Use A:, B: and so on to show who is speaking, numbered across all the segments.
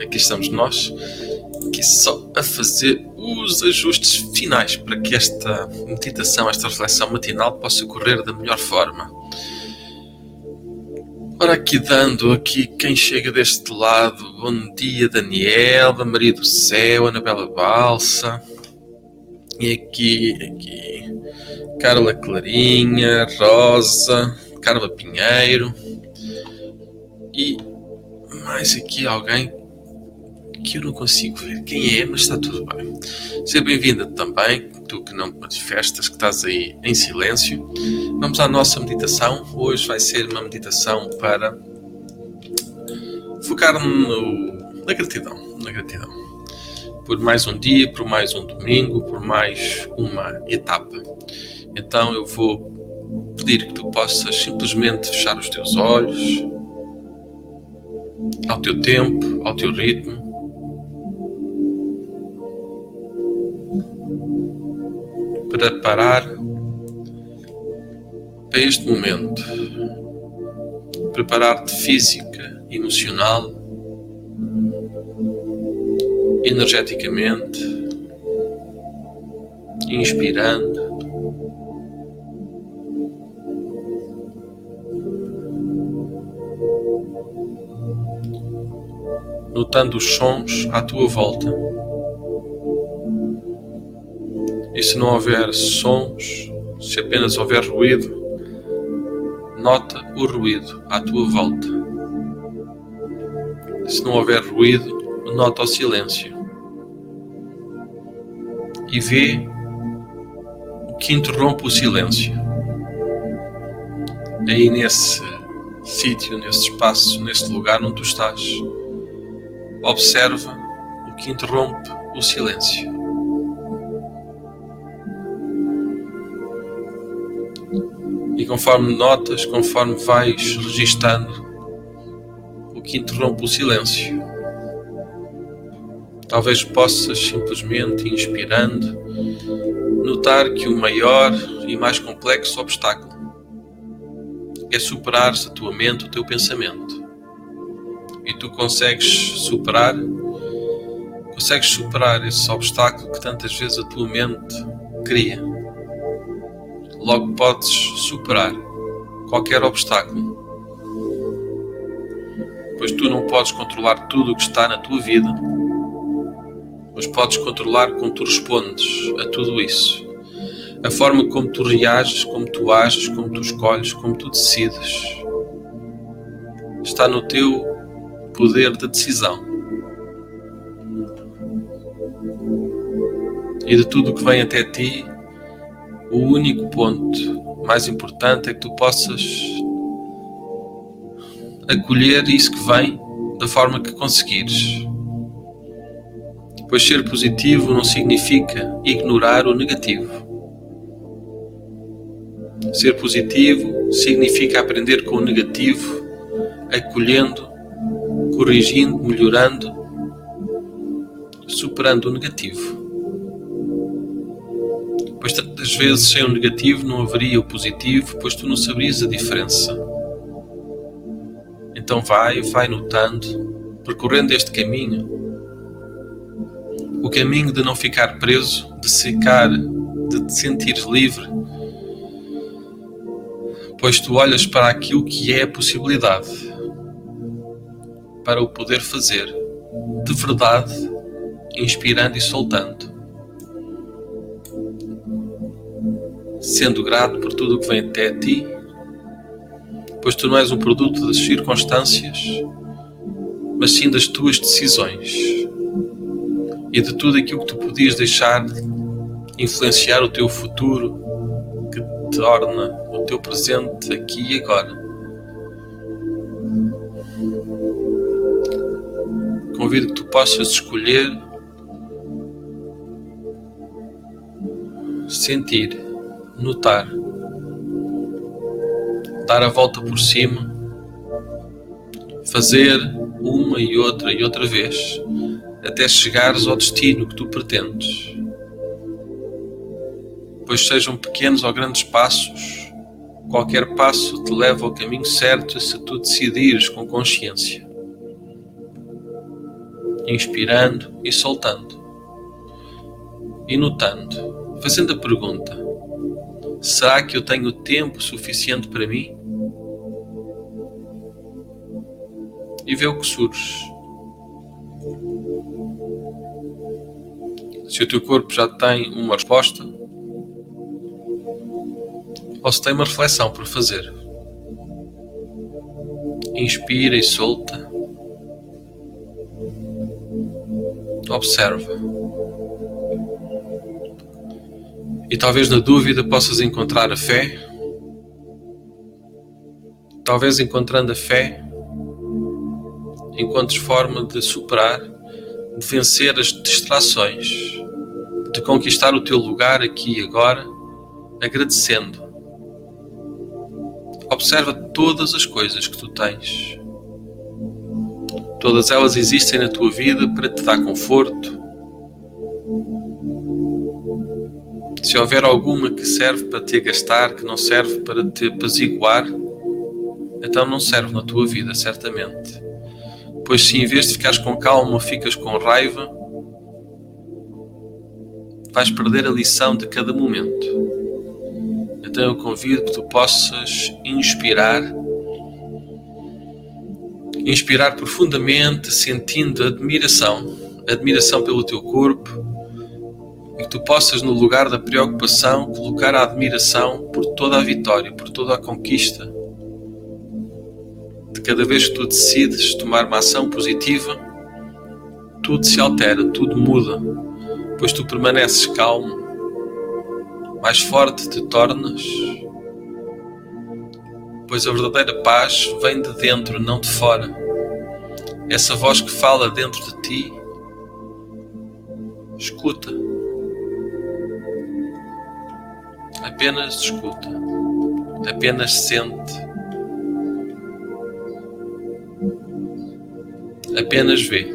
A: Aqui estamos nós, aqui só a fazer os ajustes finais para que esta meditação, esta reflexão matinal possa correr da melhor forma. Ora, aqui dando aqui quem chega deste lado, bom dia Daniel, da Maria do Céu, Anabela Balsa, e aqui, aqui, Carla Clarinha, Rosa, Carla Pinheiro, e mais aqui alguém que eu não consigo ver quem é, mas está tudo bem. Seja bem-vinda também, tu que não te manifestas, que estás aí em silêncio. Vamos à nossa meditação. Hoje vai ser uma meditação para focar no, na gratidão, na gratidão. Por mais um dia, por mais um domingo, por mais uma etapa. Então eu vou pedir que tu possas simplesmente fechar os teus olhos ao teu tempo, ao teu ritmo. Preparar para este momento. Preparar-te física, emocional, energeticamente, inspirando notando os sons à tua volta. E se não houver sons, se apenas houver ruído, nota o ruído à tua volta. Se não houver ruído, nota o silêncio. E vê o que interrompe o silêncio. Aí nesse sítio, nesse espaço, nesse lugar onde tu estás. Observa o que interrompe o silêncio. E conforme notas, conforme vais registando o que interrompe o silêncio, talvez possas simplesmente, inspirando, notar que o maior e mais complexo obstáculo é superar a tua mente, o teu pensamento e tu consegues superar, consegues superar esse obstáculo que tantas vezes a tua mente cria. Logo podes superar qualquer obstáculo. Pois tu não podes controlar tudo o que está na tua vida, mas podes controlar como tu respondes a tudo isso. A forma como tu reages, como tu ages, como tu escolhes, como tu decides, está no teu poder de decisão. E de tudo o que vem até ti, o único ponto mais importante é que tu possas acolher isso que vem da forma que conseguires. Pois ser positivo não significa ignorar o negativo. Ser positivo significa aprender com o negativo, acolhendo corrigindo, melhorando, superando o negativo. Tantas vezes sem o negativo não haveria o positivo, pois tu não saberias a diferença. Então vai, vai notando, percorrendo este caminho, o caminho de não ficar preso, de ficar, de te sentir livre, pois tu olhas para aquilo que é a possibilidade para o poder fazer, de verdade, inspirando e soltando. Sendo grato por tudo o que vem até ti, pois tu não és um produto das circunstâncias, mas sim das tuas decisões e de tudo aquilo que tu podias deixar influenciar o teu futuro, que torna o teu presente aqui e agora. Convido que tu possas escolher sentir, notar, dar a volta por cima, fazer uma e outra e outra vez até chegares ao destino que tu pretendes. Pois sejam pequenos ou grandes passos, qualquer passo te leva ao caminho certo se tu decidires com consciência. inspirando e soltando, e notando, fazendo a pergunta: será que eu tenho tempo suficiente para mim? E vê o que surge. Se o teu corpo já tem uma resposta, ou se tem uma reflexão por fazer. Inspira e solta. Observa. E talvez na dúvida possas encontrar a fé. Talvez encontrando a fé, encontres forma de superar, de vencer as distrações, de conquistar o teu lugar aqui e agora, agradecendo. Observa todas as coisas que tu tens. Todas elas existem na tua vida para te dar conforto. Se houver alguma que serve para te agastar, que não serve para te apaziguar, então não serve na tua vida, certamente. Pois se em vez de ficares com calma, ficas com raiva, vais perder a lição de cada momento. Então eu convido que tu possas inspirar inspirar profundamente, sentindo admiração, admiração pelo teu corpo, e que tu possas, no lugar da preocupação, colocar a admiração por toda a vitória, por toda a conquista. De cada vez que tu decides tomar uma ação positiva, tudo se altera, tudo muda, pois tu permaneces calmo, mais forte te tornas pois a verdadeira paz vem de dentro, não de fora. Essa voz que fala dentro de ti, escuta. Apenas escuta, apenas sente, apenas vê.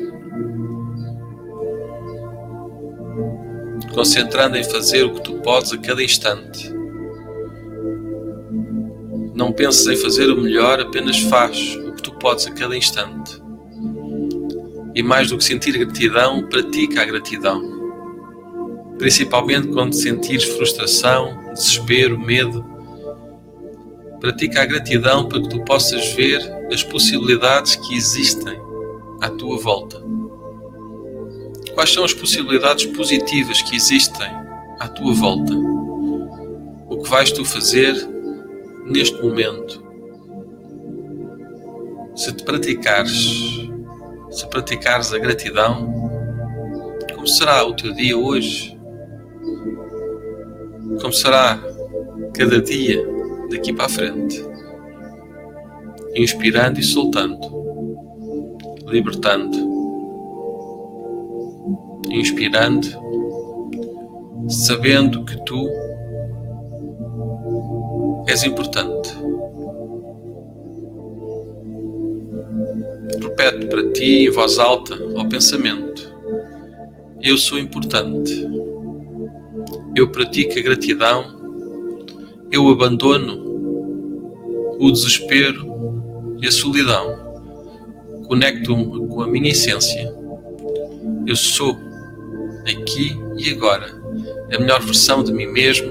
A: Concentrando em fazer o que tu podes a cada instante não penses em fazer o melhor, apenas faz o que tu podes a cada instante. E mais do que sentir gratidão, pratica a gratidão. Principalmente quando sentires frustração, desespero, medo. Pratica a gratidão para que tu possas ver as possibilidades que existem à tua volta. Quais são as possibilidades positivas que existem à tua volta? O que vais tu fazer neste momento, se te praticares, se praticares a gratidão, como será o teu dia hoje? Como será cada dia daqui para a frente? Inspirando e soltando, libertando, inspirando, sabendo que tu És importante. Repete para ti em voz alta ao pensamento: Eu sou importante. Eu pratico a gratidão. Eu abandono o desespero e a solidão. Conecto-me com a minha essência. Eu sou aqui e agora a melhor versão de mim mesmo.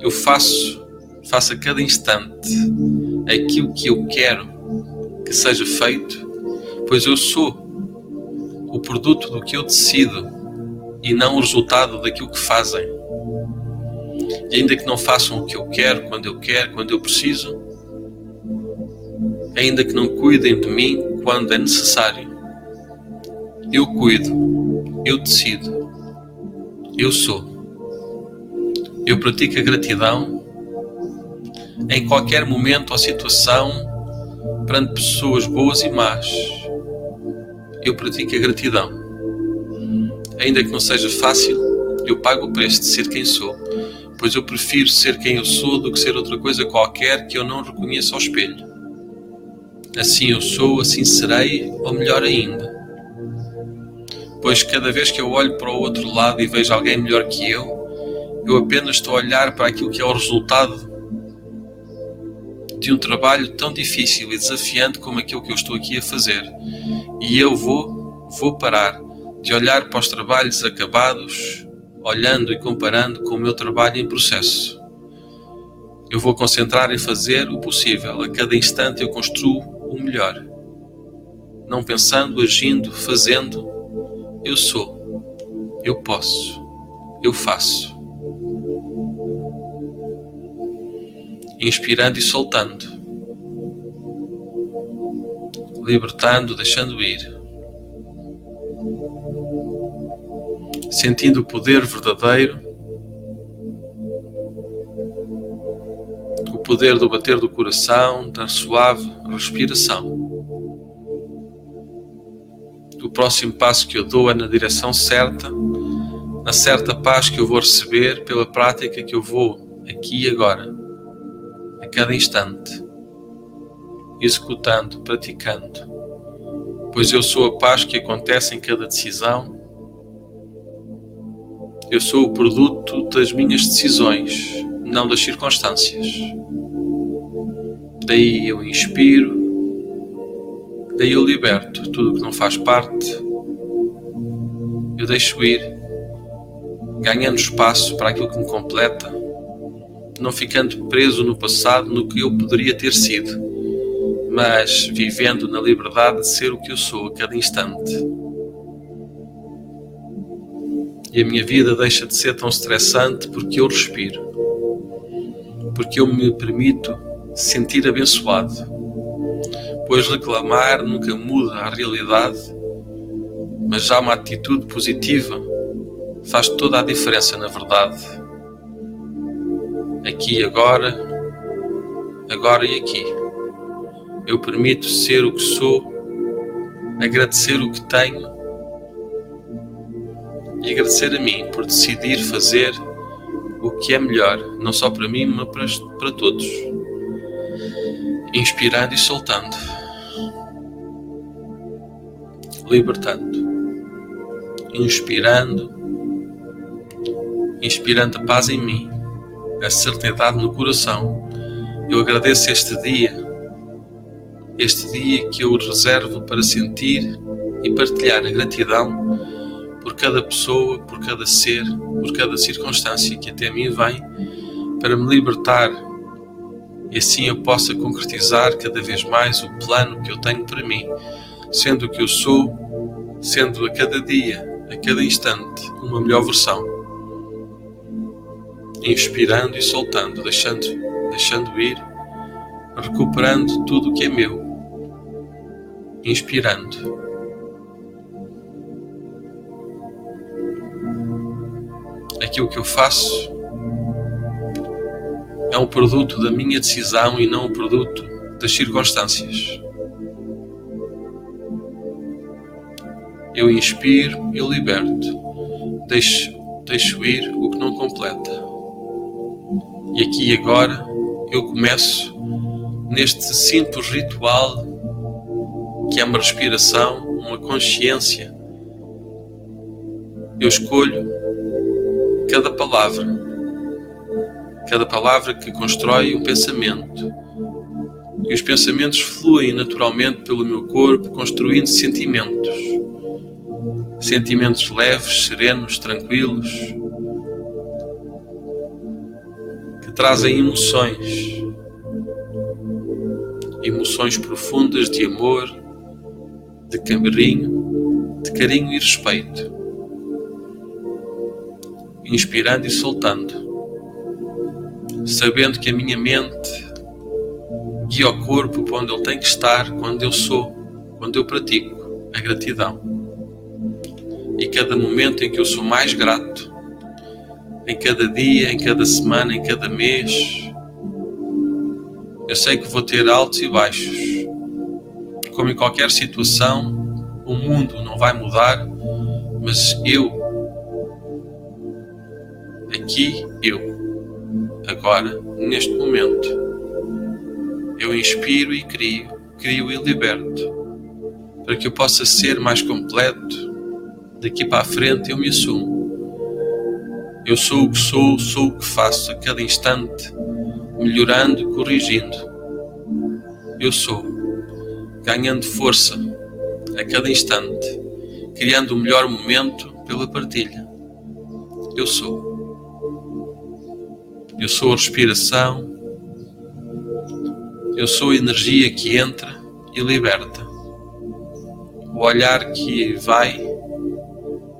A: Eu faço faça a cada instante aquilo que eu quero que seja feito, pois eu sou o produto do que eu decido e não o resultado daquilo que fazem. E ainda que não façam o que eu quero, quando eu quero, quando eu preciso, ainda que não cuidem de mim quando é necessário, eu cuido, eu decido, eu sou. Eu pratico a gratidão em qualquer momento ou situação, perante pessoas boas e más. Eu pratico a gratidão. Ainda que não seja fácil, eu pago o preço de ser quem sou, pois eu prefiro ser quem eu sou do que ser outra coisa qualquer que eu não reconheça ao espelho. Assim eu sou, assim serei, ou melhor ainda. Pois cada vez que eu olho para o outro lado e vejo alguém melhor que eu, eu apenas estou a olhar para aquilo que é o resultado de um trabalho tão difícil e desafiante como aquilo que eu estou aqui a fazer. E eu vou vou parar de olhar para os trabalhos acabados, olhando e comparando com o meu trabalho em processo. Eu vou concentrar em fazer o possível. A cada instante eu construo o melhor. Não pensando, agindo, fazendo, eu sou, eu posso, eu faço. Inspirando e soltando, libertando, deixando ir. Sentindo o poder verdadeiro, o poder do bater do coração, da suave respiração. O próximo passo que eu dou é na direção certa, na certa paz que eu vou receber pela prática que eu vou aqui e agora, a cada instante, executando, praticando, pois eu sou a paz que acontece em cada decisão eu sou o produto das minhas decisões, não das circunstâncias. Daí eu inspiro, daí eu liberto tudo que não faz parte, eu deixo ir, ganhando espaço para aquilo que me completa, não ficando preso no passado, no que eu poderia ter sido, mas vivendo na liberdade de ser o que eu sou a cada instante e a minha vida deixa de ser tão estressante porque eu respiro, porque eu me permito sentir abençoado, pois reclamar nunca muda a realidade, mas já uma atitude positiva faz toda a diferença na verdade. Aqui e agora, agora e aqui. Eu permito ser o que sou, agradecer o que tenho e agradecer a mim por decidir fazer o que é melhor, não só para mim, mas para, para todos. Inspirando e soltando. Libertando. Inspirando. Inspirando a paz em mim, a serenidade no coração. Eu agradeço este dia, este dia que eu reservo para sentir e partilhar a gratidão por cada pessoa, por cada ser, por cada circunstância que até mim vem, para me libertar e assim eu possa concretizar cada vez mais o plano que eu tenho para mim, sendo o que eu sou, sendo a cada dia, a cada instante, uma melhor versão. Inspirando e soltando, deixando, deixando ir, recuperando tudo o que é meu. Inspirando aquilo que eu faço é um produto da minha decisão e não um produto das circunstâncias. Eu inspiro, eu liberto, deixo, deixo ir o que não completa. E aqui e agora eu começo neste simples ritual que é uma respiração, uma consciência. Eu escolho cada palavra, cada palavra que constrói um pensamento. E os pensamentos fluem naturalmente pelo meu corpo, construindo sentimentos. Sentimentos leves, serenos, tranquilos, que trazem emoções. Emoções profundas de amor, de carinho, de carinho e respeito inspirando e soltando, sabendo que a minha mente guia o corpo para onde ele tem que estar quando eu sou, quando eu pratico a gratidão. E cada momento em que eu sou mais grato, em cada dia, em cada semana, em cada mês, eu sei que vou ter altos e baixos. Como em qualquer situação, o mundo não vai mudar, mas eu aqui eu, agora, neste momento. Eu inspiro e crio, crio e liberto, para que eu possa ser mais completo. Daqui para a frente eu me assumo. Eu sou o que sou, sou o que faço a cada instante, melhorando corrigindo. Eu sou, ganhando força a cada instante, criando o melhor momento pela partilha. Eu sou. Eu sou a respiração. Eu sou a energia que entra e liberta. O olhar que vai,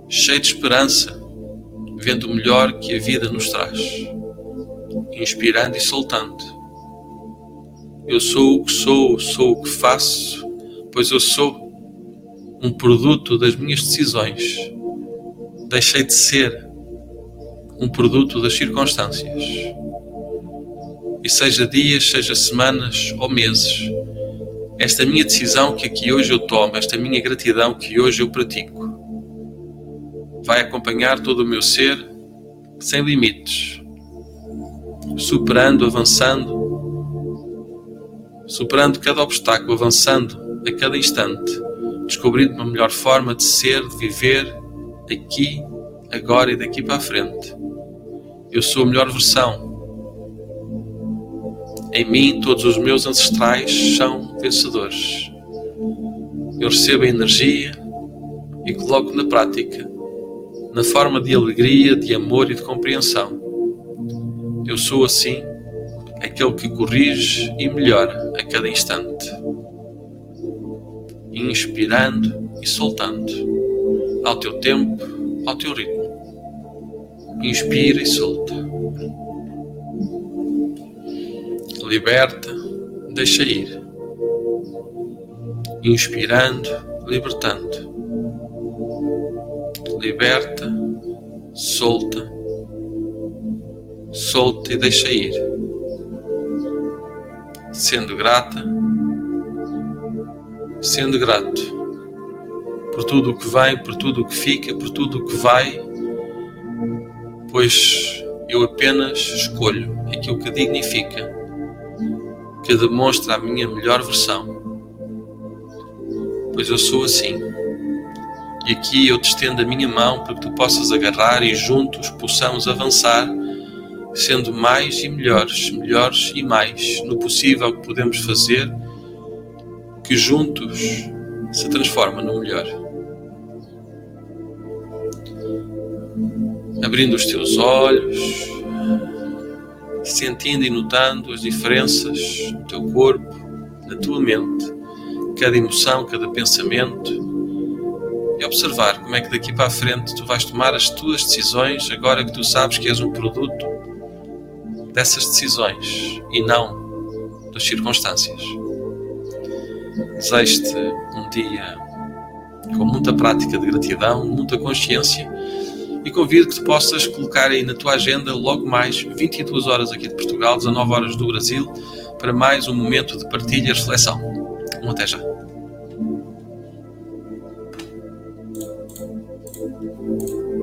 A: cheio de esperança, vendo o melhor que a vida nos traz, inspirando e soltando. Eu sou o que sou, sou o que faço, pois eu sou um produto das minhas decisões. Deixei de ser um produto das circunstâncias. E seja dias, seja semanas ou meses, esta minha decisão que aqui hoje eu tomo, esta minha gratidão que hoje eu pratico, vai acompanhar todo o meu ser sem limites, superando, avançando, superando cada obstáculo, avançando a cada instante, descobrindo uma melhor forma de ser, de viver, aqui, agora e daqui para a frente. Eu sou a melhor versão. Em mim, todos os meus ancestrais são vencedores. Eu recebo a energia e coloco na prática, na forma de alegria, de amor e de compreensão. Eu sou assim, aquele que corrige e melhora a cada instante, inspirando e soltando, ao teu tempo, ao teu ritmo. Inspira e solta. Liberta, deixa ir. Inspirando, libertando. Liberta, solta. Solta e deixa ir. Sendo grata, sendo grato por tudo o que vem, por tudo o que fica, por tudo o que vai pois eu apenas escolho aquilo que dignifica, que demonstra a minha melhor versão, pois eu sou assim. E aqui eu te estendo a minha mão para que tu possas agarrar e juntos possamos avançar, sendo mais e melhores, melhores e mais no possível que podemos fazer, que juntos se transforma no melhor. Abrindo os teus olhos, sentindo e notando as diferenças no teu corpo, na tua mente, cada emoção, cada pensamento, e observar como é que daqui para a frente tu vais tomar as tuas decisões agora que tu sabes que és um produto dessas decisões e não das circunstâncias. Desejo-te um dia com muita prática de gratidão, muita consciência e convido que tu possas colocar aí na tua agenda logo mais 22 horas aqui de Portugal, 19 horas do Brasil, para mais um momento de partilha e reflexão. Um até já.